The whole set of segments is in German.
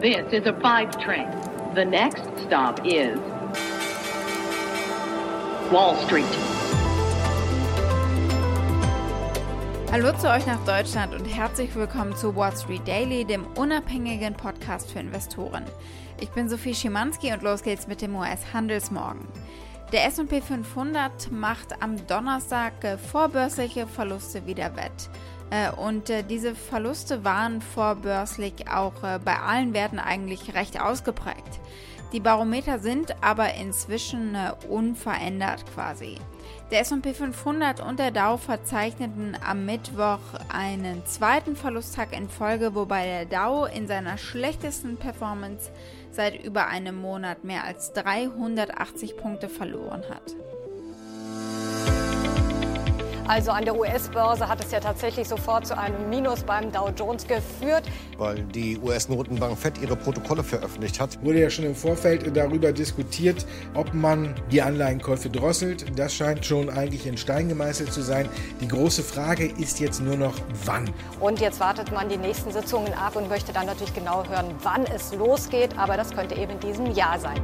This is a five train. The next stop is Wall Street. Hallo zu euch nach Deutschland und herzlich willkommen zu Wall Street Daily, dem unabhängigen Podcast für Investoren. Ich bin Sophie Schimanski und los geht's mit dem US-Handelsmorgen. Der SP 500 macht am Donnerstag vorbörsliche Verluste wieder wett. Äh, und äh, diese Verluste waren vorbörslich auch äh, bei allen Werten eigentlich recht ausgeprägt. Die Barometer sind aber inzwischen unverändert quasi. Der SP 500 und der Dow verzeichneten am Mittwoch einen zweiten Verlusttag in Folge, wobei der Dow in seiner schlechtesten Performance seit über einem Monat mehr als 380 Punkte verloren hat. Also an der US-Börse hat es ja tatsächlich sofort zu einem Minus beim Dow Jones geführt. Weil die US-Notenbank FED ihre Protokolle veröffentlicht hat. Wurde ja schon im Vorfeld darüber diskutiert, ob man die Anleihenkäufe drosselt. Das scheint schon eigentlich in Stein gemeißelt zu sein. Die große Frage ist jetzt nur noch, wann. Und jetzt wartet man die nächsten Sitzungen ab und möchte dann natürlich genau hören, wann es losgeht. Aber das könnte eben in diesem Jahr sein.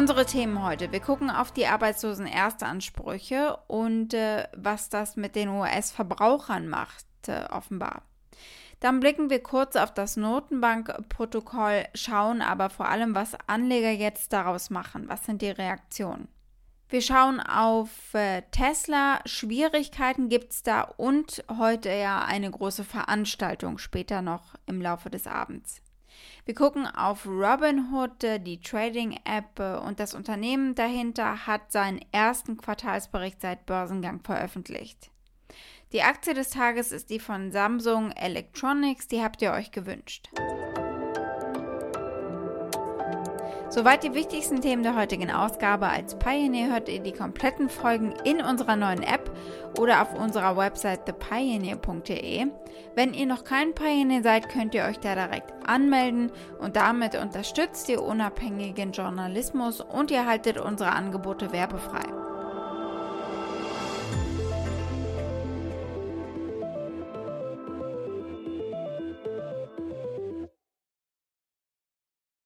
Unsere Themen heute. Wir gucken auf die arbeitslosen Erstansprüche und äh, was das mit den US-Verbrauchern macht, äh, offenbar. Dann blicken wir kurz auf das Notenbankprotokoll, schauen aber vor allem, was Anleger jetzt daraus machen. Was sind die Reaktionen? Wir schauen auf äh, Tesla. Schwierigkeiten gibt es da und heute ja eine große Veranstaltung später noch im Laufe des Abends. Wir gucken auf Robinhood, äh, die Trading-App äh, und das Unternehmen dahinter hat seinen ersten Quartalsbericht seit Börsengang veröffentlicht. Die Aktie des Tages ist die von Samsung Electronics, die habt ihr euch gewünscht. Soweit die wichtigsten Themen der heutigen Ausgabe. Als Pioneer hört ihr die kompletten Folgen in unserer neuen App oder auf unserer Website thepioneer.de. Wenn ihr noch kein Pioneer seid, könnt ihr euch da direkt anmelden und damit unterstützt ihr unabhängigen Journalismus und ihr haltet unsere Angebote werbefrei.